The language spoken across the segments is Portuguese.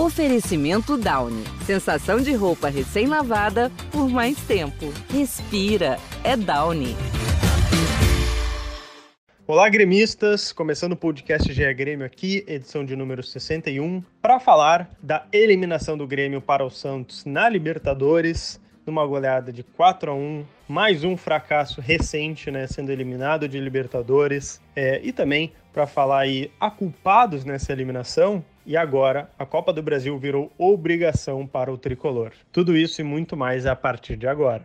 Oferecimento Downy. Sensação de roupa recém-lavada por mais tempo. Respira. É Downy. Olá, gremistas! Começando o podcast GE Grêmio aqui, edição de número 61, para falar da eliminação do Grêmio para o Santos na Libertadores, numa goleada de 4 a 1 mais um fracasso recente, né, sendo eliminado de Libertadores, é, e também para falar aí a culpados nessa eliminação, e agora a Copa do Brasil virou obrigação para o tricolor. Tudo isso e muito mais a partir de agora.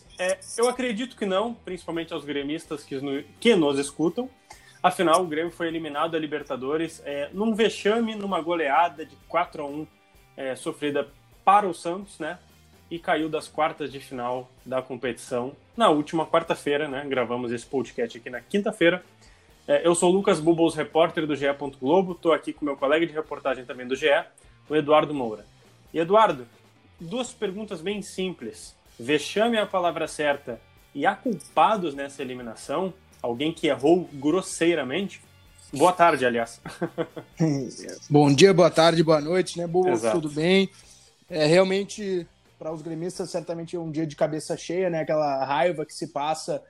É, eu acredito que não, principalmente aos gremistas que, no, que nos escutam. Afinal, o Grêmio foi eliminado da Libertadores é, num vexame, numa goleada de 4 a 1 é, sofrida para o Santos, né? E caiu das quartas de final da competição na última quarta-feira, né? Gravamos esse podcast aqui na quinta-feira. É, eu sou o Lucas Bubbles, repórter do GE. Globo. Estou aqui com meu colega de reportagem também do GE, o Eduardo Moura. E Eduardo, duas perguntas bem simples vexame é a palavra certa e há culpados nessa eliminação, alguém que errou grosseiramente. Boa tarde, aliás. Bom dia, boa tarde, boa noite, né, Boa, Tudo bem? É, realmente, para os gremistas, certamente é um dia de cabeça cheia, né? Aquela raiva que se passa,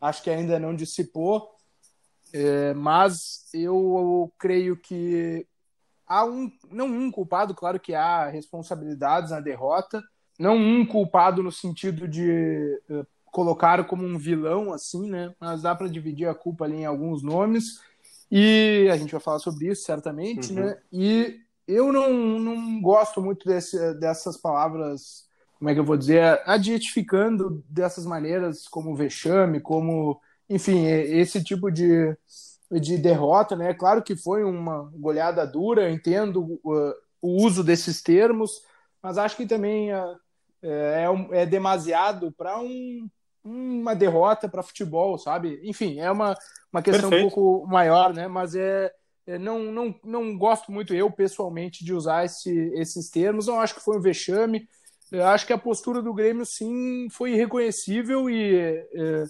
acho que ainda não dissipou. É, mas eu creio que há um, não um culpado, claro que há responsabilidades na derrota, não um culpado no sentido de uh, colocar como um vilão, assim, né? Mas dá para dividir a culpa ali em alguns nomes. E a gente vai falar sobre isso, certamente, uhum. né? E eu não, não gosto muito desse, dessas palavras, como é que eu vou dizer, adjetificando dessas maneiras, como vexame, como, enfim, esse tipo de, de derrota, né? Claro que foi uma goleada dura, entendo uh, o uso desses termos, mas acho que também uh, é, é, é demasiado para um, uma derrota para futebol, sabe? Enfim, é uma, uma questão Perfeito. um pouco maior, né? Mas é, é, não, não, não gosto muito eu, pessoalmente, de usar esse, esses termos. Não acho que foi um vexame. Eu acho que a postura do Grêmio, sim, foi irreconhecível e é,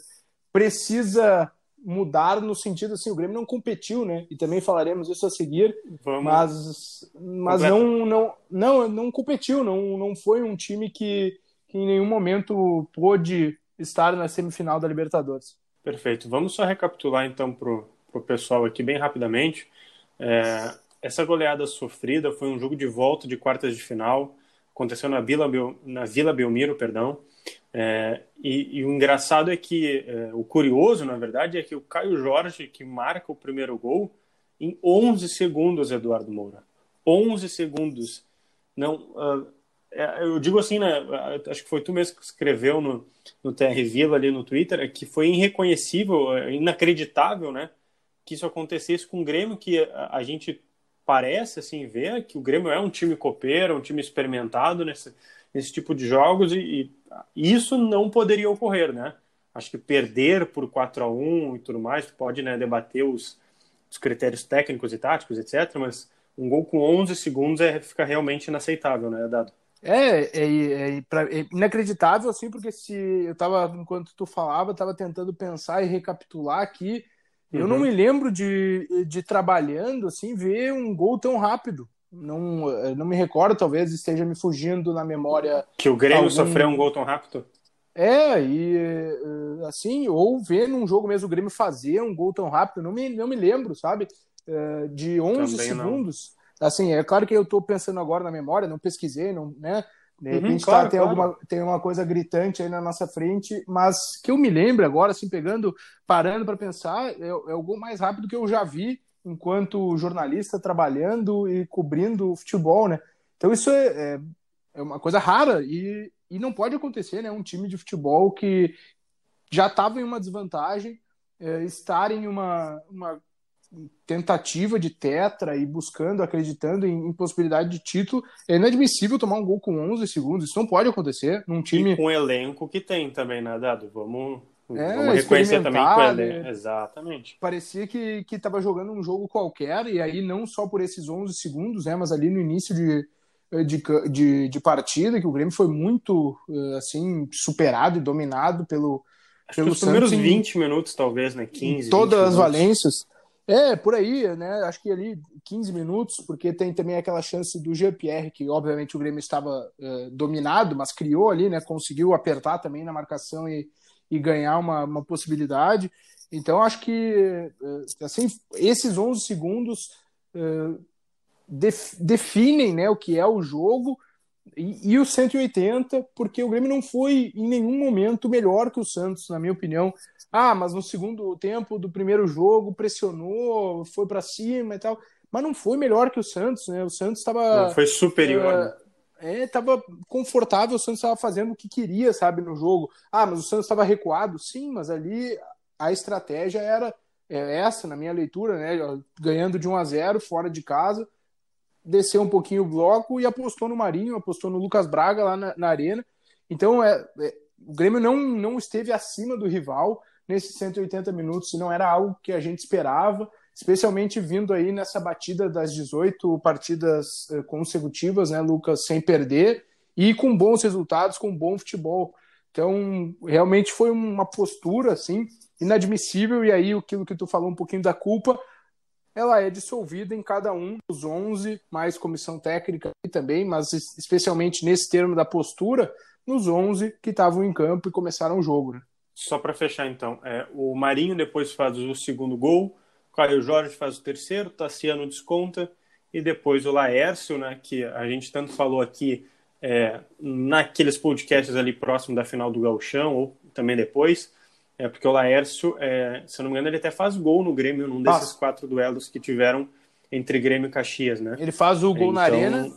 precisa mudar no sentido assim, o Grêmio não competiu, né? E também falaremos isso a seguir, Vamos. mas mas não não não não competiu, não não foi um time que, que em nenhum momento pôde estar na semifinal da Libertadores. Perfeito. Vamos só recapitular então pro pro pessoal aqui bem rapidamente. É, essa goleada sofrida foi um jogo de volta de quartas de final, aconteceu na Vila na Vila Belmiro, perdão. É, e, e, o engraçado é que, é, o curioso, na verdade, é que o Caio Jorge, que marca o primeiro gol, em 11 segundos, Eduardo Moura. 11 segundos. Não, uh, é, eu digo assim, né, acho que foi tu mesmo que escreveu no, no TR Vila ali no Twitter, é que foi irreconhecível, é, inacreditável, né, que isso acontecesse com o Grêmio, que a, a gente parece, assim, ver que o Grêmio é um time copeiro, um time experimentado nesse, nesse tipo de jogos e, e isso não poderia ocorrer, né? Acho que perder por 4 a 1 e tudo mais, pode né, debater os, os critérios técnicos e táticos, etc., mas um gol com 11 segundos é, fica realmente inaceitável, né, Dado? É, é, é, é, inacreditável, assim, porque se eu tava, enquanto tu falava, tava tentando pensar e recapitular aqui, uhum. eu não uhum. me lembro de, de trabalhando, assim, ver um gol tão rápido não, eh, não me recordo, talvez esteja me fugindo na memória. Que o Grêmio algum... sofreu um gol tão rápido? É, e eh, assim, ou ver num jogo mesmo o Grêmio fazer um gol tão rápido, não me, não me lembro, sabe? Eh, de 11 Também segundos. Não. Assim, é claro que eu estou pensando agora na memória, não pesquisei, não, né? De uhum, repente uhum, claro, tá, tem, claro. alguma, tem uma coisa gritante aí na nossa frente, mas que eu me lembro agora, assim, pegando, parando para pensar, é, é o gol mais rápido que eu já vi enquanto jornalista trabalhando e cobrindo o futebol, né? Então isso é, é, é uma coisa rara e e não pode acontecer, né? Um time de futebol que já estava em uma desvantagem, é, estar em uma, uma tentativa de tetra e buscando, acreditando em, em, possibilidade de título, é inadmissível tomar um gol com 11 segundos. Isso não pode acontecer num time. E com o elenco que tem também, né, Dado? Vamos, é, vamos reconhecer também elenco. Né? Exatamente. Parecia que estava jogando um jogo qualquer, e aí não só por esses 11 segundos, né, mas ali no início de, de, de, de partida, que o Grêmio foi muito eh, assim superado e dominado pelo. Acho pelo que os primeiros 20 minutos, talvez, né? 15. Todas as valências. É, por aí, né? Acho que ali 15 minutos, porque tem também aquela chance do GPR, que obviamente o Grêmio estava uh, dominado, mas criou ali, né? Conseguiu apertar também na marcação e, e ganhar uma, uma possibilidade. Então, acho que uh, assim, esses 11 segundos uh, def, definem né, o que é o jogo e, e o 180, porque o Grêmio não foi em nenhum momento melhor que o Santos, na minha opinião. Ah, mas no segundo tempo do primeiro jogo pressionou, foi para cima e tal, mas não foi melhor que o Santos, né? O Santos estava foi superior. É, estava confortável, o Santos estava fazendo o que queria, sabe, no jogo. Ah, mas o Santos estava recuado, sim, mas ali a estratégia era é essa, na minha leitura, né? Ganhando de 1 a 0 fora de casa, desceu um pouquinho o bloco e apostou no Marinho, apostou no Lucas Braga lá na, na arena. Então, é, é, o Grêmio não, não esteve acima do rival, nesses 180 minutos, não era algo que a gente esperava, especialmente vindo aí nessa batida das 18 partidas eh, consecutivas, né, Lucas, sem perder e com bons resultados, com bom futebol. Então, realmente foi uma postura assim inadmissível e aí aquilo que tu falou um pouquinho da culpa, ela é dissolvida em cada um dos 11, mais comissão técnica também, mas especialmente nesse termo da postura, nos 11 que estavam em campo e começaram o jogo, né? Só para fechar, então, é, o Marinho depois faz o segundo gol, Caio Jorge faz o terceiro, Tassiano desconta, e depois o Laércio, né, que a gente tanto falou aqui é, naqueles podcasts ali próximo da final do Gauchão, ou também depois, é porque o Laércio, é, se eu não me engano, ele até faz gol no Grêmio num desses quatro duelos que tiveram entre Grêmio e Caxias, né? Ele faz o gol então, na arena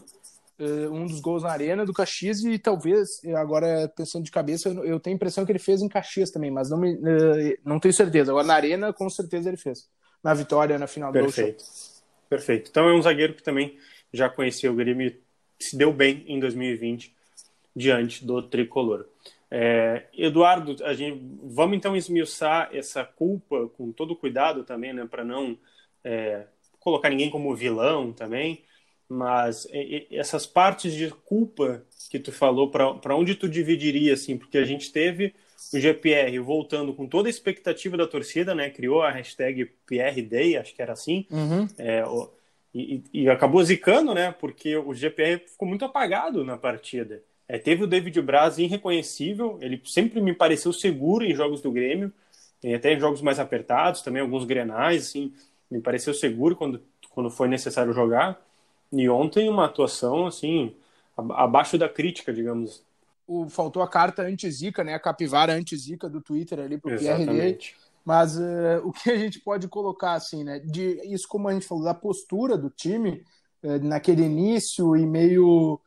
uh, um dos gols na arena do Caxias e talvez, agora pensando de cabeça, eu tenho a impressão que ele fez em Caxias também, mas não, me, uh, não tenho certeza. Agora na arena, com certeza ele fez. Na vitória, na final Perfeito. do Perfeito. Então é um zagueiro que também já conhecia o Grêmio e se deu bem em 2020 diante do tricolor. É, Eduardo, a gente, vamos então esmiuçar essa culpa com todo cuidado também, né, para não é, colocar ninguém como vilão também. Mas essas partes de culpa que tu falou, para onde tu dividiria, assim? Porque a gente teve o GPR voltando com toda a expectativa da torcida, né? Criou a hashtag PRDay, acho que era assim. Uhum. É, o, e, e, acabou zicando, né? Porque o GPR ficou muito apagado na partida. É, teve o David Braz irreconhecível, ele sempre me pareceu seguro em jogos do Grêmio, até em jogos mais apertados, também alguns grenais, assim, me pareceu seguro quando, quando foi necessário jogar. E ontem uma atuação assim abaixo da crítica, digamos. O, faltou a carta anti-zica, né? A capivara anti-zica do Twitter ali pro PRD. Mas uh, o que a gente pode colocar assim, né? De isso como a gente falou da postura do time uh, naquele início e meio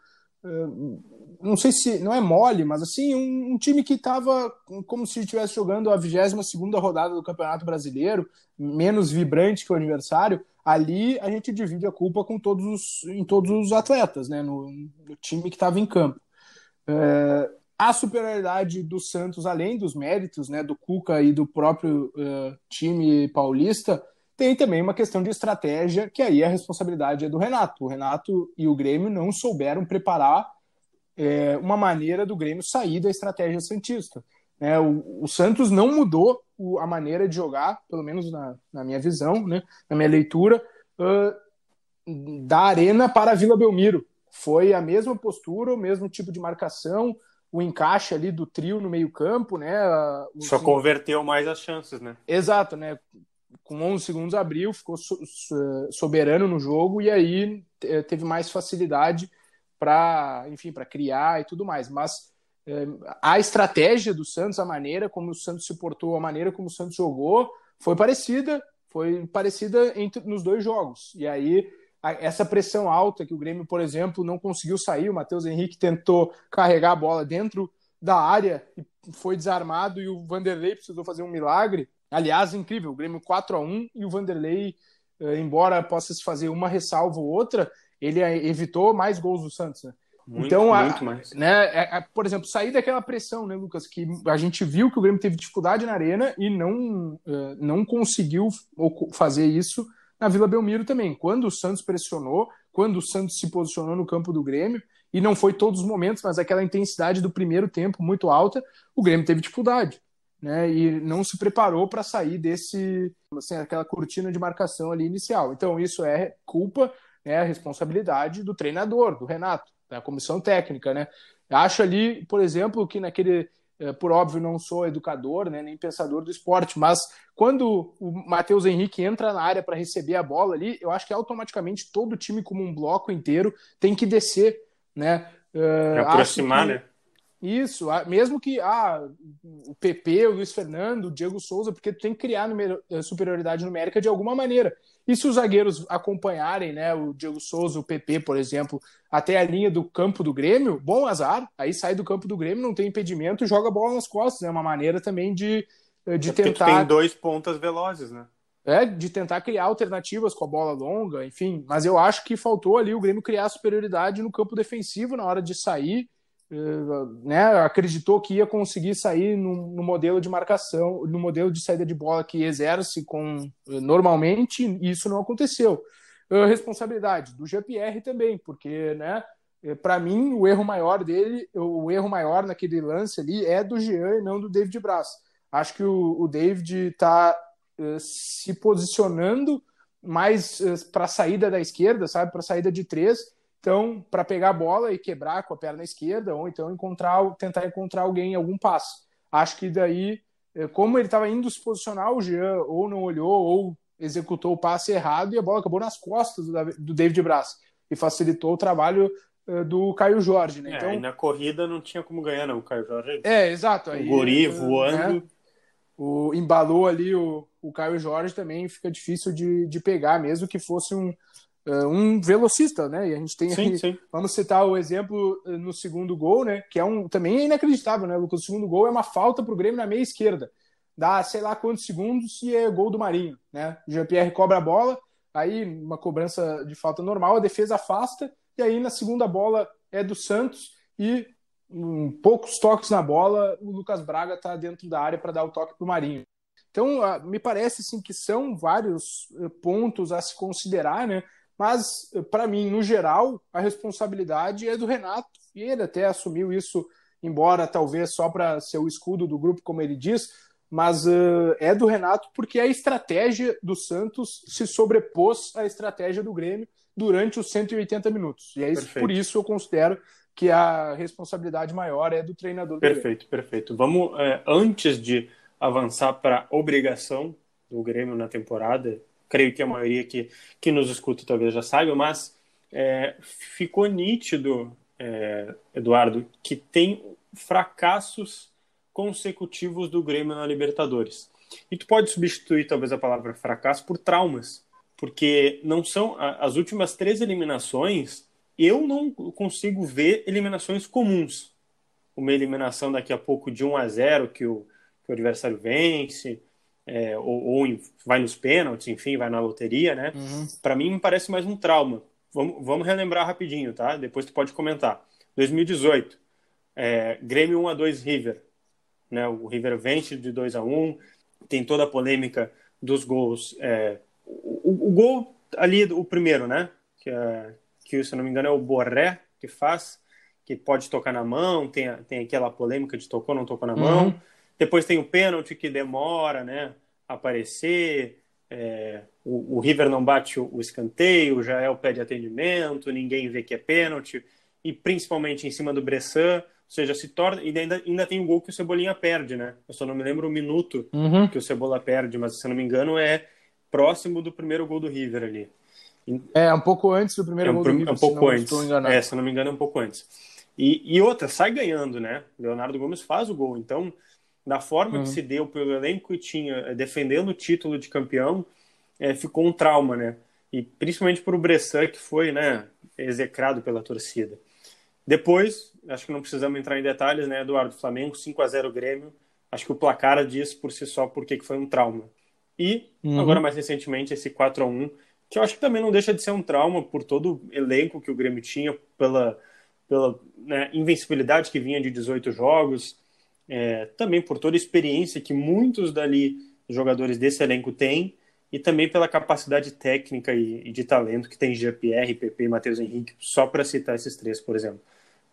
uh, não sei se não é mole, mas assim, um, um time que estava como se estivesse jogando a 22 segunda rodada do Campeonato Brasileiro, menos vibrante que o aniversário, ali a gente divide a culpa com todos os, em todos os atletas, né, no, no time que estava em campo. É, a superioridade do Santos, além dos méritos né, do Cuca e do próprio uh, time paulista, tem também uma questão de estratégia, que aí a responsabilidade é do Renato. O Renato e o Grêmio não souberam preparar é, uma maneira do Grêmio sair da estratégia santista. É, o, o, Santos não mudou o, a maneira de jogar, pelo menos na, na minha visão, né, na minha leitura, uh, da Arena para a Vila Belmiro. Foi a mesma postura, o mesmo tipo de marcação, o encaixe ali do trio no meio-campo, né? Só converteu mais as chances, né? Exato, né? Com 11 segundos abriu, ficou so, so, soberano no jogo e aí teve mais facilidade para, enfim, para criar e tudo mais. Mas é, a estratégia do Santos, a maneira como o Santos se portou, a maneira como o Santos jogou, foi parecida, foi parecida entre, nos dois jogos. E aí essa pressão alta que o Grêmio, por exemplo, não conseguiu sair. O Matheus Henrique tentou carregar a bola dentro da área e foi desarmado e o Vanderlei precisou fazer um milagre. Aliás, incrível, o Grêmio 4 a 1 e o Vanderlei, eh, embora possa se fazer uma ressalva ou outra, ele evitou mais gols do Santos. Né? Muito, então, muito a, mais. Né, é, é, por exemplo, sair daquela pressão, né, Lucas, que a gente viu que o Grêmio teve dificuldade na arena e não, uh, não conseguiu fazer isso na Vila Belmiro também. Quando o Santos pressionou, quando o Santos se posicionou no campo do Grêmio, e não foi todos os momentos, mas aquela intensidade do primeiro tempo muito alta, o Grêmio teve dificuldade. Né, e não se preparou para sair desse assim, aquela cortina de marcação ali inicial. Então isso é culpa, é né, responsabilidade do treinador, do Renato da comissão técnica, né? Acho ali, por exemplo, que naquele, por óbvio, não sou educador, né, nem pensador do esporte, mas quando o Matheus Henrique entra na área para receber a bola ali, eu acho que automaticamente todo o time, como um bloco inteiro, tem que descer, né? Uh, aproximar, que... né? Isso, mesmo que ah, o PP, o Luiz Fernando, o Diego Souza, porque tu tem que criar eh, superioridade numérica de alguma maneira. E se os zagueiros acompanharem, né, o Diego Souza, o PP, por exemplo, até a linha do campo do Grêmio, bom azar, aí sai do campo do Grêmio, não tem impedimento e joga a bola nas costas. É uma maneira também de, eh, de é tentar. tem dois pontas velozes, né? É, de tentar criar alternativas com a bola longa, enfim. Mas eu acho que faltou ali o Grêmio criar superioridade no campo defensivo na hora de sair né, acreditou que ia conseguir sair no, no, modelo de marcação, no modelo de saída de bola que exerce com eh, normalmente, e isso não aconteceu. Uh, responsabilidade do GPR também, porque, né, para mim, o erro maior dele, o erro maior naquele lance ali é do Jean e não do David Braz. Acho que o, o David está uh, se posicionando mais uh, para a saída da esquerda, sabe, para a saída de três, então, para pegar a bola e quebrar com a perna esquerda, ou então encontrar, tentar encontrar alguém em algum passo. Acho que daí, eh, como ele estava indo se posicionar, o Jean ou não olhou, ou executou o passe errado e a bola acabou nas costas do David Braz e facilitou o trabalho eh, do Caio Jorge, né? É, então, e na corrida não tinha como ganhar, não. O Caio Jorge. É, exato. Aí, o Guri voando. Né? O, embalou ali o, o Caio Jorge também fica difícil de, de pegar, mesmo que fosse um, um velocista, né? E a gente tem sim, sim. vamos citar o exemplo uh, no segundo gol, né? Que é um também é inacreditável, né, Lucas? O segundo gol é uma falta para o Grêmio na meia esquerda. Dá sei lá quantos segundos e é gol do Marinho, né? Jean-Pierre cobra a bola, aí uma cobrança de falta normal, a defesa afasta e aí na segunda bola é do Santos e um, poucos toques na bola, o Lucas Braga está dentro da área para dar o toque para o Marinho. Então, me parece assim que são vários eh, pontos a se considerar, né? Mas, para mim, no geral, a responsabilidade é do Renato, e ele até assumiu isso, embora talvez só para ser o escudo do grupo, como ele diz, mas uh, é do Renato porque a estratégia do Santos se sobrepôs à estratégia do Grêmio durante os 180 minutos. E é isso, por isso eu considero que a responsabilidade maior é do treinador. Do perfeito, Grêmio. perfeito. Vamos, é, antes de avançar para a obrigação do Grêmio na temporada, creio que a maioria que, que nos escuta talvez já saiba, mas é, ficou nítido, é, Eduardo, que tem fracassos consecutivos do Grêmio na Libertadores. E tu pode substituir talvez a palavra fracasso por traumas, porque não são as últimas três eliminações. Eu não consigo ver eliminações comuns. Uma eliminação daqui a pouco de 1 a 0 que o, que o adversário vence, é, ou, ou, vai nos pênaltis, enfim, vai na loteria, né? Uhum. Para mim, me parece mais um trauma. Vamos, vamos relembrar rapidinho, tá? Depois tu pode comentar. 2018, é, Grêmio 1 a 2 River. Né? O River vence de 2 a 1 tem toda a polêmica dos gols. É, o, o, gol ali, o primeiro, né? Que, é, que, se não me engano, é o Borré que faz, que pode tocar na mão, tem, tem aquela polêmica de tocou, não tocou na mão. Depois tem o pênalti que demora, né? A aparecer. É, o, o, River não bate o, o, escanteio, já é o pé de atendimento, ninguém vê que é pênalti. E principalmente em cima do Bressan, ou seja, se torna. E ainda, ainda tem o gol que o Cebolinha perde, né? Eu só não me lembro o minuto uhum. que o Cebola perde, mas se eu não me engano é próximo do primeiro gol do River ali. É, um pouco antes do primeiro é, gol do River. Um pouco antes. É, se eu não me engano, é um pouco antes. E, e outra, sai ganhando, né? Leonardo Gomes faz o gol. Então, da forma uhum. que se deu pelo elenco que tinha, eh, defendendo o título de campeão, é, ficou um trauma, né? e principalmente para o Bressan, que foi né, execrado pela torcida. Depois, acho que não precisamos entrar em detalhes, né, Eduardo? Flamengo 5 a 0 Grêmio. Acho que o placar diz por si só porque que foi um trauma. E, uhum. agora mais recentemente, esse 4 a 1 que eu acho que também não deixa de ser um trauma por todo o elenco que o Grêmio tinha, pela, pela né, invencibilidade que vinha de 18 jogos, é, também por toda a experiência que muitos dali jogadores desse elenco têm, e também pela capacidade técnica e, e de talento que tem GPR, PP e Matheus Henrique, só para citar esses três, por exemplo.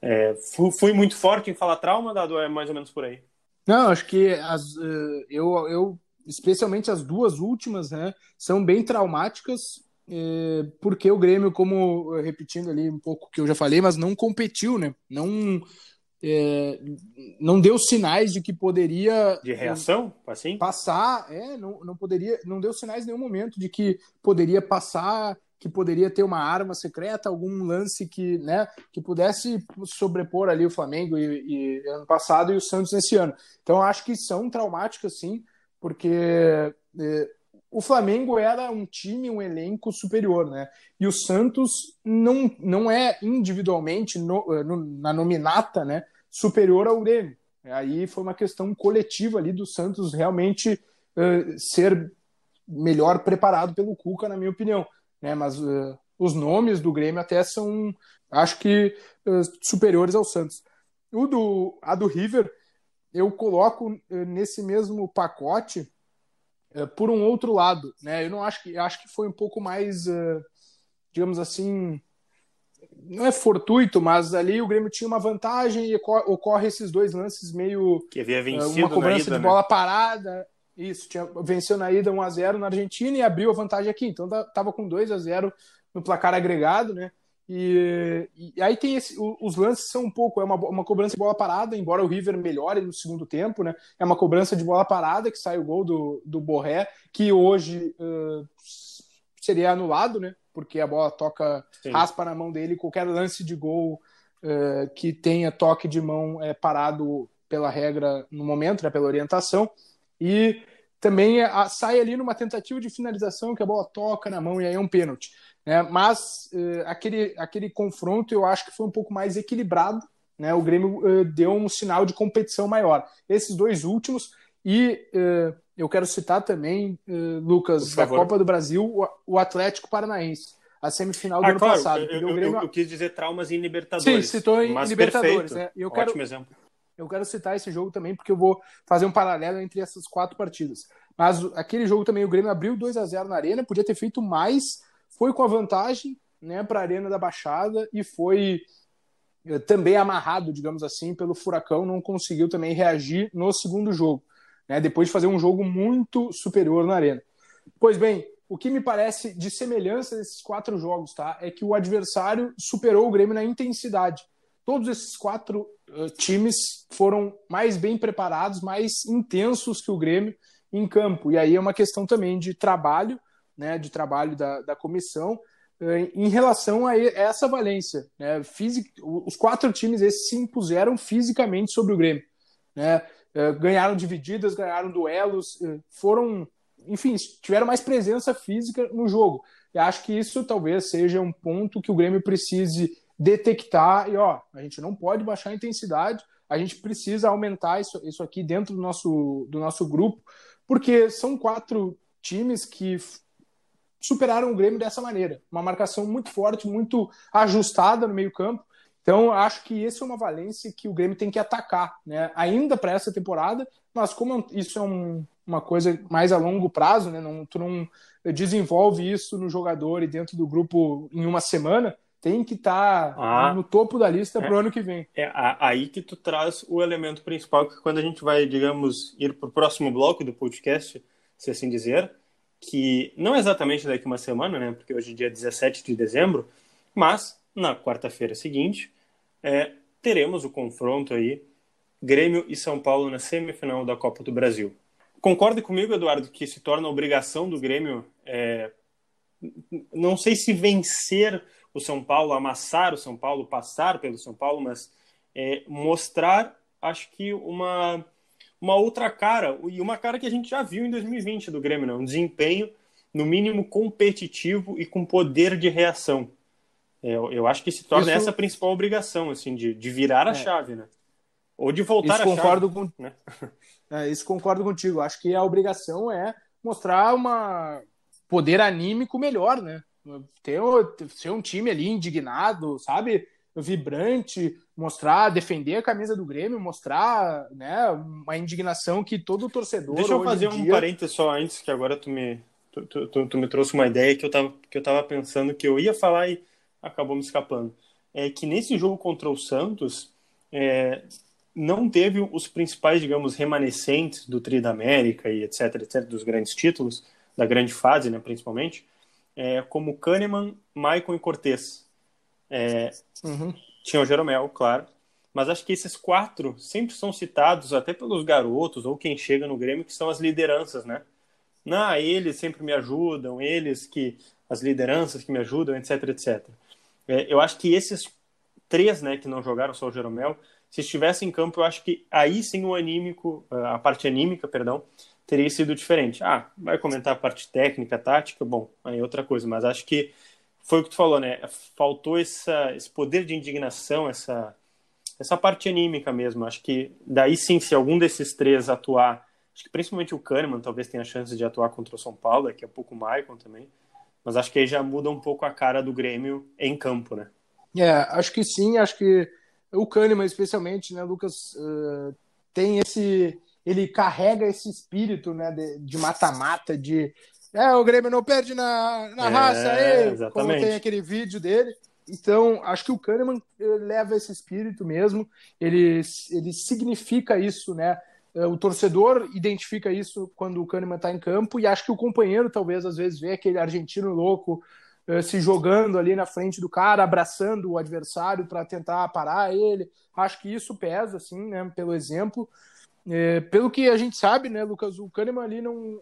É, fui, muito forte em falar trauma, Dado, é mais ou menos por aí? Não, acho que as, uh, eu, eu, especialmente as duas últimas, né, são bem traumáticas, uh, porque o Grêmio, como repetindo ali um pouco o que eu já falei, mas não competiu, né, não é, não deu sinais de que poderia de reação assim? passar é não, não poderia não deu sinais em nenhum momento de que poderia passar que poderia ter uma arma secreta algum lance que né que pudesse sobrepor ali o Flamengo e, e ano passado e o Santos nesse ano. Então acho que são traumáticas sim porque é, o Flamengo era um time, um elenco superior, né? E o Santos não, não é individualmente, no, eh, no, na nominata, né, superior ao Grêmio. Aí foi uma questão coletiva ali do Santos realmente uh, ser melhor preparado pelo Cuca, na minha opinião. Né? Mas uh, os nomes do Grêmio até são, acho que, uh, superiores ao Santos. O do, a do River, eu coloco nesse mesmo pacote por um outro lado, né? Eu não acho que acho que foi um pouco mais, uh, digamos assim, não é fortuito, mas ali o Grêmio tinha uma vantagem e ocorre esses dois lances meio que havia vencido uma cobrança ida, de bola né? parada. Isso, tinha, venceu na ida 1 a 0 na Argentina e abriu a vantagem aqui. Então tava com 2 a 0 no placar agregado, né? E, e, aí tem esse, os lances são um pouco, é uma, uma cobrança de bola parada, embora o River melhore no segundo tempo, né? É uma cobrança de bola parada que sai o gol do, do Borré, que hoje uh, seria anulado, né? Porque a bola toca, Sim. raspa na mão dele, qualquer lance de gol uh, que tenha toque de mão é parado pela regra no momento, né? Pela orientação. E também sai ali numa tentativa de finalização que a bola toca na mão e aí é um pênalti. Né? Mas uh, aquele, aquele confronto eu acho que foi um pouco mais equilibrado. Né? O Grêmio uh, deu um sinal de competição maior. Esses dois últimos, e uh, eu quero citar também, Lucas, da Copa do Brasil, o, Atlético Paranaense a semifinal do ah, ano claro, passado. Eu, eu, Grêmio... eu, quis dizer traumas em Libertadores. Sim, citou em Libertadores. Né? Eu quero, Ótimo exemplo. Eu quero citar esse jogo também, porque eu vou fazer um paralelo entre essas quatro partidas. Mas aquele jogo também, o Grêmio abriu 2 a 0 na Arena, podia ter feito mais, foi com a vantagem né, para a Arena da Baixada e foi eh, também amarrado, digamos assim, pelo Furacão, não conseguiu também reagir no segundo jogo, né, depois de fazer um jogo muito superior na Arena. Pois bem, o que me parece de semelhança desses quatro jogos tá, é que o adversário superou o Grêmio na intensidade. Todos esses quatro uh, times foram mais bem preparados, mais intensos que o Grêmio em campo. E aí é uma questão também de trabalho né, de trabalho da, da comissão eh, em relação a essa valência. Né? Os quatro times esses se impuseram fisicamente sobre o Grêmio. Né? Eh, ganharam divididas, ganharam duelos, eh, foram, enfim, tiveram mais presença física no jogo. E acho que isso talvez seja um ponto que o Grêmio precise detectar e ó, a gente não pode baixar a intensidade, a gente precisa aumentar isso, isso aqui dentro do nosso, do nosso grupo, porque são quatro times que superaram o Grêmio dessa maneira. Uma marcação muito forte, muito ajustada no meio-campo. Então, acho que essa é uma valência que o Grêmio tem que atacar, né? ainda para essa temporada, mas como isso é um, uma coisa mais a longo prazo, né? não, tu não desenvolve isso no jogador e dentro do grupo em uma semana, tem que estar tá ah, no topo da lista é, para o ano que vem. É aí que tu traz o elemento principal, que quando a gente vai, digamos, ir para o próximo bloco do podcast, se assim dizer, que não exatamente daqui uma semana, né? Porque hoje é dia 17 de dezembro, mas na quarta-feira seguinte é, teremos o confronto aí Grêmio e São Paulo na semifinal da Copa do Brasil. Concorda comigo, Eduardo, que se torna obrigação do Grêmio, é, não sei se vencer o São Paulo, amassar o São Paulo, passar pelo São Paulo, mas é, mostrar, acho que uma uma outra cara, e uma cara que a gente já viu em 2020 do Grêmio, né? um desempenho no mínimo competitivo e com poder de reação. É, eu, eu acho que se torna isso... essa a principal obrigação, assim, de, de virar a é. chave, né? Ou de voltar isso a concordo chave. Com... Né? É, isso concordo contigo. Acho que a obrigação é mostrar uma poder anímico melhor, né? Ter, ser um time ali indignado, sabe? Vibrante, mostrar, defender a camisa do Grêmio, mostrar né, uma indignação que todo torcedor. Deixa eu fazer um dia... parênteses só antes, que agora tu me, tu, tu, tu, me trouxe uma ideia que eu, tava, que eu tava pensando que eu ia falar e acabou me escapando. É que nesse jogo contra o Santos, é, não teve os principais, digamos, remanescentes do Tri da América e etc, etc, dos grandes títulos, da grande fase, né, principalmente, é, como Kahneman, Maicon e Cortez. É, uhum. Tinha o Jeromel, claro, mas acho que esses quatro sempre são citados até pelos garotos ou quem chega no Grêmio, que são as lideranças, né? Não, eles sempre me ajudam, eles que as lideranças que me ajudam, etc, etc. É, eu acho que esses três, né, que não jogaram só o Jeromel, se estivesse em campo, eu acho que aí sim o anímico, a parte anímica, perdão, teria sido diferente. Ah, vai comentar a parte técnica, tática, bom, aí é outra coisa, mas acho que foi o que tu falou, né? Faltou essa, esse poder de indignação, essa, essa parte anímica mesmo. Acho que daí sim, se algum desses três atuar, acho que principalmente o Kahneman talvez tenha chance de atuar contra o São Paulo, daqui a pouco o Maicon também, mas acho que aí já muda um pouco a cara do Grêmio em campo, né? É, acho que sim, acho que o Kahneman, especialmente, né, Lucas, uh, tem esse. Ele carrega esse espírito né, de mata-mata, de. É, o Grêmio não perde na, na é, raça, aí, exatamente. como tem aquele vídeo dele. Então, acho que o Kahneman leva esse espírito mesmo, ele, ele significa isso, né? Eh, o torcedor identifica isso quando o Kahneman está em campo, e acho que o companheiro talvez às vezes vê aquele argentino louco eh, se jogando ali na frente do cara, abraçando o adversário para tentar parar ele. Acho que isso pesa, assim, né, pelo exemplo. É, pelo que a gente sabe, né, Lucas, o Kahneman ali não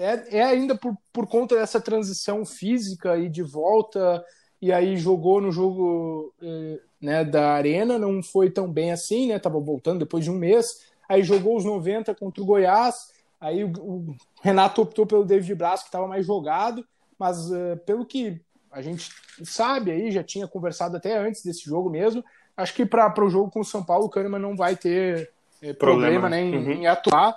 é, é ainda por, por conta dessa transição física e de volta e aí jogou no jogo é, né, da arena, não foi tão bem assim, né? Tava voltando depois de um mês, aí jogou os 90 contra o Goiás, aí o, o Renato optou pelo David Braz que estava mais jogado, mas uh, pelo que a gente sabe aí, já tinha conversado até antes desse jogo mesmo, acho que para o jogo com o São Paulo, o Kahneman não vai ter eh, problema, problema né, em, uhum. em, atuar.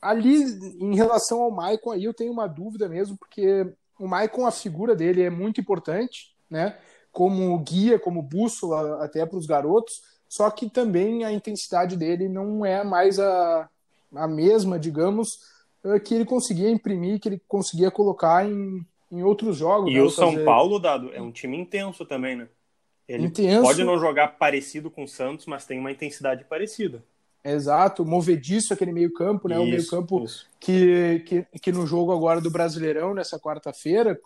Ali, em relação ao Maicon, aí eu tenho uma dúvida mesmo, porque o Maicon, a figura dele é muito importante, né? Como guia, como bússola até para os garotos, só que também a intensidade dele não é mais a, a mesma, digamos, eh, que ele conseguia imprimir, que ele conseguia colocar em, em outros jogos. E né, o São fazer... Paulo, Dado, é um time intenso também, né? Ele intenso. pode não jogar parecido com o Santos, mas tem uma intensidade parecida. Exato, movediço aquele meio-campo, né? Isso, o meio-campo que, que, que no jogo agora do Brasileirão, nessa quarta-feira,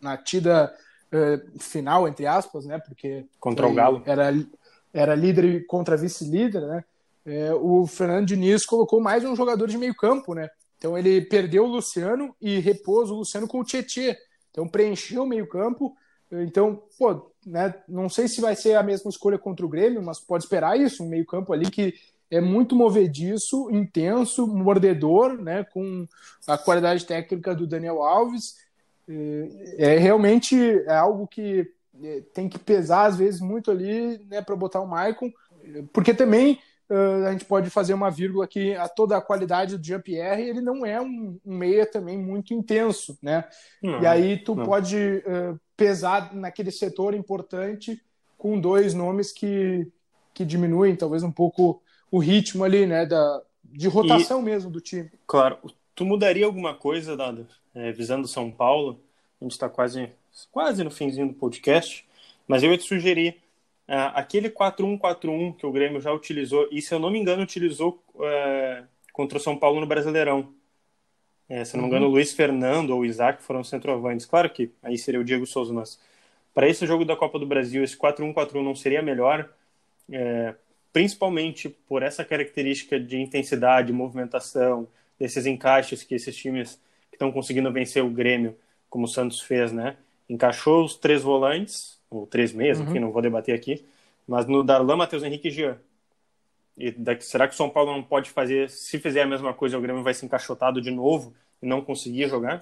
na tida uh, final, entre aspas, né? Porque contra o Galo era, era líder contra vice-líder, né? É, o Fernando Diniz colocou mais um jogador de meio-campo, né? Então ele perdeu o Luciano e repôs o Luciano com o Tietê. Então preencheu o meio-campo. Então, pô, né, não sei se vai ser a mesma escolha contra o Grêmio, mas pode esperar isso, um meio-campo ali que é muito movediço, intenso, mordedor, né, com a qualidade técnica do Daniel Alves. É, é realmente é algo que é, tem que pesar às vezes muito ali, né, para botar o Maicon, porque também Uh, a gente pode fazer uma vírgula aqui a toda a qualidade do Jean-Pierre, ele não é um, um, meia também muito intenso, né? Não, e aí tu não. pode uh, pesar naquele setor importante com dois nomes que, que diminuem talvez um pouco o ritmo ali, né? Da, de rotação e, mesmo do time. Claro. Tu mudaria alguma coisa, Dado, é, visando São Paulo? A gente está quase, quase no finzinho do podcast, mas eu ia te sugerir Uh, aquele 4-1-4-1 que o Grêmio já utilizou, e se eu não me engano, utilizou uh, contra o São Paulo no Brasileirão. É, se não me engano, uhum. o Luiz Fernando ou o Isaac foram centroavantes. Claro que aí seria o Diego Souza, mas para esse jogo da Copa do Brasil, esse 4-1-4-1 não seria melhor, é, principalmente por essa característica de intensidade, movimentação, desses encaixes que esses times que estão conseguindo vencer o Grêmio, como o Santos fez, né? Encaixou os três volantes, ou três meses, uhum. enfim, não vou debater aqui, mas no Darlan, Matheus Henrique e Jean. E daqui, será que o São Paulo não pode fazer, se fizer a mesma coisa, o Grêmio vai se encaixotado de novo e não conseguir jogar?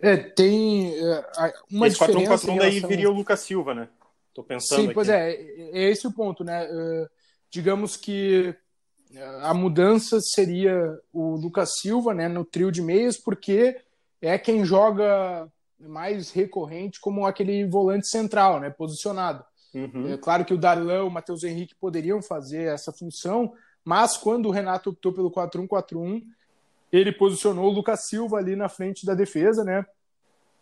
É, tem uh, uma esse diferença. 4-1-4-1 daí viria o Lucas Silva, né? Tô pensando. Sim, aqui. pois é, é esse o ponto, né? Uh, digamos que a mudança seria o Lucas Silva, né, no trio de meias, porque é quem joga mais recorrente como aquele volante central, né, posicionado. Uhum. É claro que o Darlan, o Matheus Henrique poderiam fazer essa função, mas quando o Renato optou pelo 4-1-4-1, ele posicionou o Lucas Silva ali na frente da defesa, né?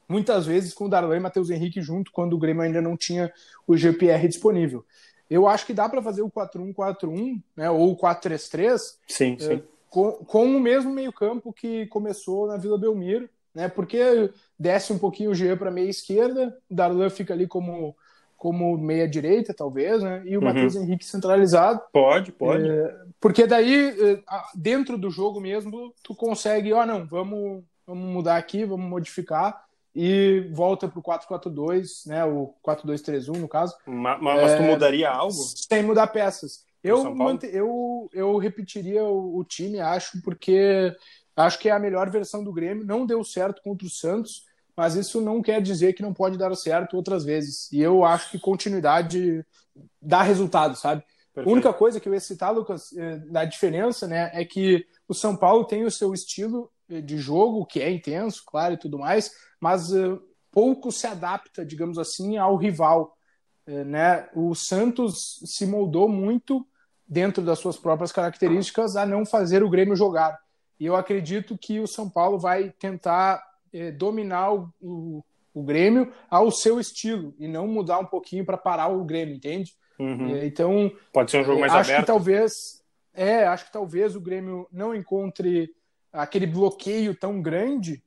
Muitas vezes com o Darlan e Matheus Henrique junto, quando o Grêmio ainda não tinha o GPR disponível. Eu acho que dá para fazer o 4-1-4-1, né, ou o 4-3-3, sim, sim. É, com, com o mesmo meio-campo que começou na Vila Belmiro, né, porque desce um pouquinho o Jean para meia esquerda, o Darlan fica ali como, como meia direita, talvez, né, e o uhum. Matheus Henrique centralizado. Pode, pode. É, porque daí, é, dentro do jogo mesmo, tu consegue, ó, oh, não, vamos, vamos mudar aqui, vamos modificar e volta para o 4-4-2, né? O 4-2-3-1, no caso. Mas, mas é, tu mudaria algo? Sem mudar peças. Eu, mante, eu, eu repetiria o, o, time, acho, porque acho que é a melhor versão do Grêmio. Não deu certo contra o Santos, mas isso não quer dizer que não pode dar certo outras vezes. E eu acho que continuidade dá resultado, sabe? Perfeito. A única coisa que eu ia citar, Lucas, eh, da diferença, né, é que o São Paulo tem o seu estilo de jogo, que é intenso, claro, e tudo mais, mas uh, pouco se adapta, digamos assim, ao rival. Uh, né? O Santos se moldou muito dentro das suas próprias características a não fazer o Grêmio jogar. E eu acredito que o São Paulo vai tentar uh, dominar o, o, o, Grêmio ao seu estilo e não mudar um pouquinho para parar o Grêmio, entende? Uhum. Então pode ser um jogo mais acho aberto. Que talvez é, acho que talvez o Grêmio não encontre aquele bloqueio tão grande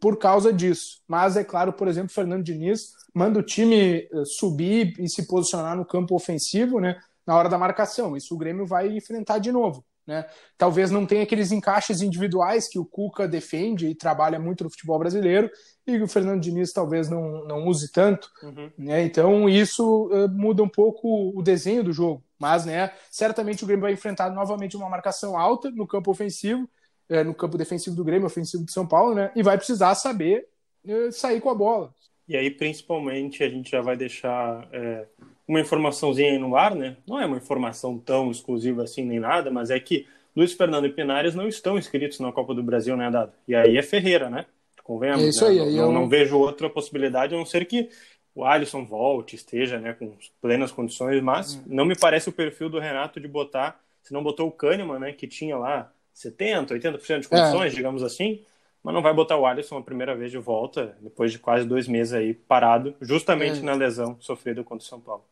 por causa disso. Mas é claro, por exemplo, Fernando Diniz manda o time eh, subir e se posicionar no campo ofensivo, né, na hora da marcação. Isso o Grêmio vai enfrentar de novo. Né? Talvez não tenha aqueles encaixes individuais que o Cuca defende e trabalha muito no futebol brasileiro e o Fernando Diniz talvez não, não use tanto. Uhum. Né? Então isso uh, muda um pouco o desenho do jogo. Mas né, certamente o Grêmio vai enfrentar novamente uma marcação alta no campo ofensivo é, no campo defensivo do Grêmio, ofensivo de São Paulo, né? E vai precisar saber é, sair com a bola. E aí, principalmente, a gente já vai deixar é, uma informaçãozinha aí no ar, né? Não é uma informação tão exclusiva assim nem nada, mas é que Luiz Fernando e Pinares não estão inscritos na Copa do Brasil, né, Dado? E aí é Ferreira, né? Convenhamos. É isso aí. Né? Não, eu... não, vejo outra possibilidade, a não ser que o Alisson volte, esteja né, com plenas condições, mas hum. não me parece o perfil do Renato de botar, se não botou o Kahneman, né, que tinha lá 70%, 80% de condições, é. digamos assim, mas não vai botar o Alisson a primeira vez de volta, depois de quase dois meses aí parado, justamente é. na lesão sofrida contra o São Paulo.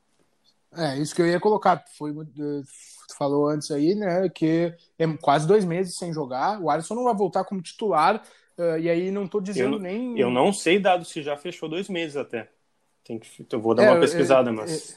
É, isso que eu ia colocar. Foi, tu falou antes aí, né, que é quase dois meses sem jogar. O Alisson não vai voltar como titular, uh, e aí não tô dizendo eu, nem. Eu não sei, dado se já fechou dois meses até. Tem que, eu vou dar é, uma pesquisada, é, mas. É,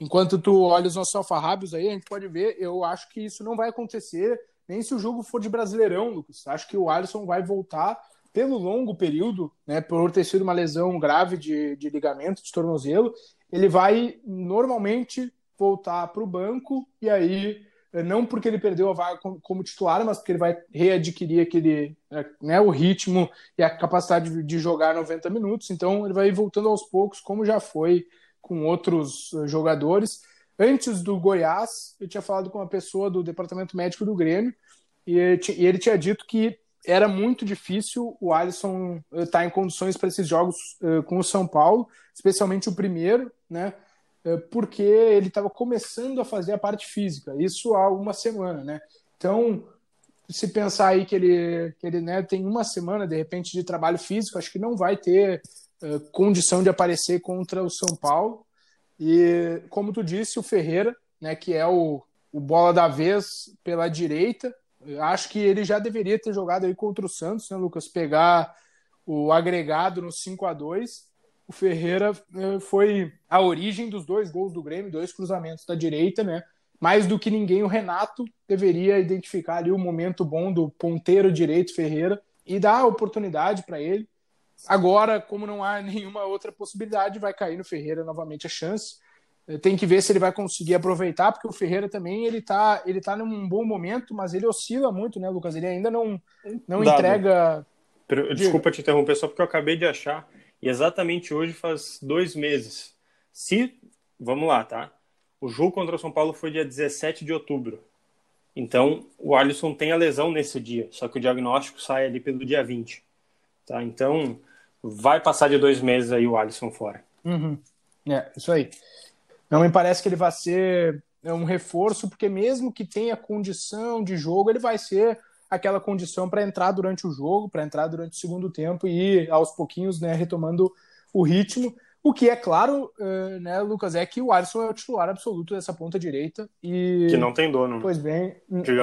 enquanto tu olha os nossos alfarrábios aí, a gente pode ver, eu acho que isso não vai acontecer nem se o jogo for de Brasileirão, Lucas. Acho que o Alisson vai voltar pelo longo período, né, por ter sido uma lesão grave de, de ligamento, de tornozelo, ele vai normalmente voltar para o banco e aí não porque ele perdeu a vaga como titular, mas porque ele vai readquirir aquele, né, o ritmo e a capacidade de jogar 90 minutos. Então ele vai voltando aos poucos, como já foi com outros jogadores. Antes do Goiás, eu tinha falado com uma pessoa do departamento médico do Grêmio e ele tinha dito que era muito difícil o Alisson estar eh, em condições para esses jogos eh, com o São Paulo, especialmente o primeiro, né? Eh, porque ele estava começando a fazer a parte física, isso há uma semana, né? Então, se pensar aí que ele, que ele né, tem uma semana, de repente, de trabalho físico, acho que não vai ter uh, condição de aparecer contra o São Paulo. E, como tu disse, o Ferreira, né, que é o, o bola da vez pela direita, acho que ele já deveria ter jogado aí contra o Santos, né, Lucas? Pegar o agregado no 5 a 2 O Ferreira eh, foi a origem dos dois gols do Grêmio, dois cruzamentos da direita, né? Mais do que ninguém, o Renato deveria identificar ali o momento bom do ponteiro direito Ferreira e dar a oportunidade para ele. Agora, como não há nenhuma outra possibilidade, vai cair no Ferreira novamente a chance. Eh, tem que ver se ele vai conseguir aproveitar, porque o Ferreira também ele tá, ele tá num bom momento, mas ele oscila muito, né, Lucas? Ele ainda não, não entrega Desculpa te interromper, só porque eu acabei de achar. E exatamente hoje faz dois meses. Se. Vamos lá, tá? O jogo contra o São Paulo foi dia 17 de outubro. Então, o Alisson tem a lesão nesse dia, só que o diagnóstico sai ali pelo dia 20. Tá? Então, vai passar de dois meses aí o Alisson fora. Uhum. É, isso aí. Não me parece que ele vai ser é, um reforço, porque mesmo que tenha condição de jogo, ele vai ser aquela condição para entrar durante o jogo, para entrar durante o segundo tempo e ir aos pouquinhos né, retomando o ritmo. O que é claro, uh, né, Lucas, é que o Alisson é o titular absoluto dessa ponta direita. E... Que não tem dono. Pois bem,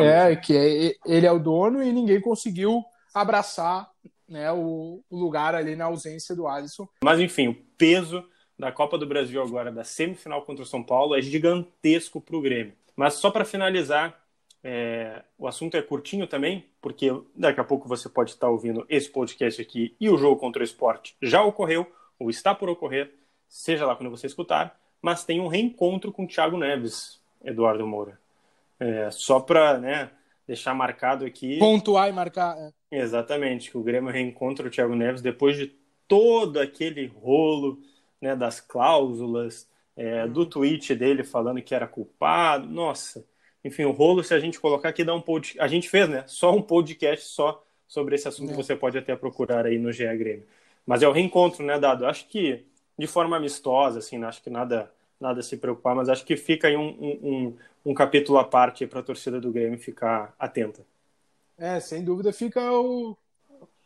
é, que é, ele é o dono e ninguém conseguiu abraçar né, o, o lugar ali na ausência do Alisson. Mas enfim, o peso da Copa do Brasil agora, da semifinal contra o São Paulo, é gigantesco para o Grêmio. Mas só para finalizar, é, o assunto é curtinho também, porque daqui a pouco você pode estar ouvindo esse podcast aqui e o jogo contra o esporte já ocorreu ou está por ocorrer, seja lá quando você escutar, mas tem um reencontro com o Thiago Neves, Eduardo Moura. É, só para né, deixar marcado aqui. Pontuar e marcar. É. Exatamente, que o Grêmio reencontra o Thiago Neves depois de todo aquele rolo né, das cláusulas, é, do tweet dele falando que era culpado. Nossa, enfim, o rolo, se a gente colocar aqui, dá um podcast. A gente fez, né? Só um podcast só sobre esse assunto, é. você pode até procurar aí no GE Grêmio. Mas é o reencontro, né, Dado? Acho que de forma amistosa, assim, acho que nada nada a se preocupar, mas acho que fica aí um, um, um capítulo à parte para a torcida do Grêmio ficar atenta. É, sem dúvida fica o,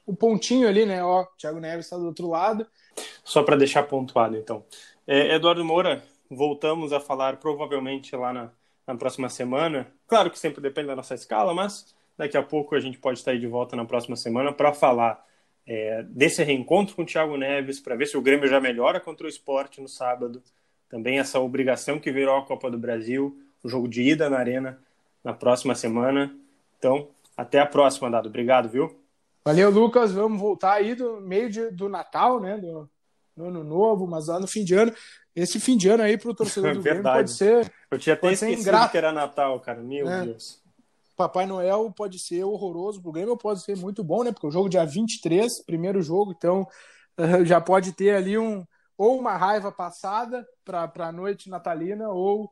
o pontinho ali, né? Ó, Thiago Neves está do outro lado. Só para deixar pontuado, então. É, Eduardo Moura, voltamos a falar provavelmente lá na, na próxima semana. Claro que sempre depende da nossa escala, mas daqui a pouco a gente pode estar aí de volta na próxima semana para falar é, desse reencontro com o Thiago Neves, para ver se o Grêmio já melhora contra o esporte no sábado. Também essa obrigação que virou a Copa do Brasil, o jogo de ida na Arena na próxima semana. Então, até a próxima, Dado. Obrigado, viu? Valeu, Lucas. Vamos voltar aí do meio de, do Natal, né? Do, do, ano novo, mas lá no fim de ano. Esse fim de ano aí para o torcedor do Grêmio pode ser. Eu tinha até esquecido que era Natal, cara. Meu é. Deus. Papai Noel pode ser horroroso pro Grêmio, pode ser muito bom, né? Porque o jogo dia 23, primeiro jogo, então já pode ter ali um ou uma raiva passada para a noite natalina ou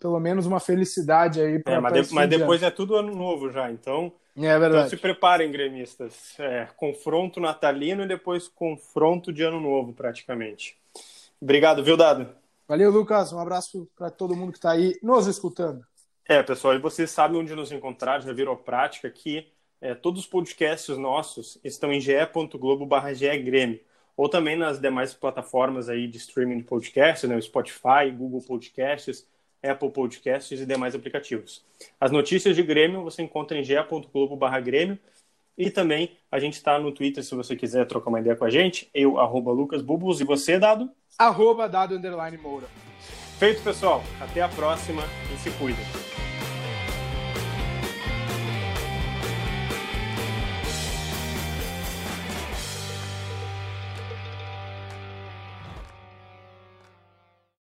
pelo menos uma felicidade aí para é, mas, de, mas depois é tudo ano novo já, então é verdade. Então se preparem, gremistas. É, confronto natalino e depois confronto de ano novo, praticamente. Obrigado, viu, Dado? Valeu, Lucas. Um abraço para todo mundo que está aí nos escutando. É, pessoal, e vocês sabem onde nos encontrar, já virou prática que é, todos os podcasts nossos estão em ge.globo barra Grêmio, ou também nas demais plataformas aí de streaming de podcasts, né, Spotify, Google Podcasts, Apple Podcasts e demais aplicativos. As notícias de Grêmio você encontra em ge.globo barra Grêmio, e também a gente está no Twitter, se você quiser trocar uma ideia com a gente, eu, arroba Lucas Bubos, e você, Dado? Arroba Dado Underline Moura. Feito, pessoal. Até a próxima e se cuidem.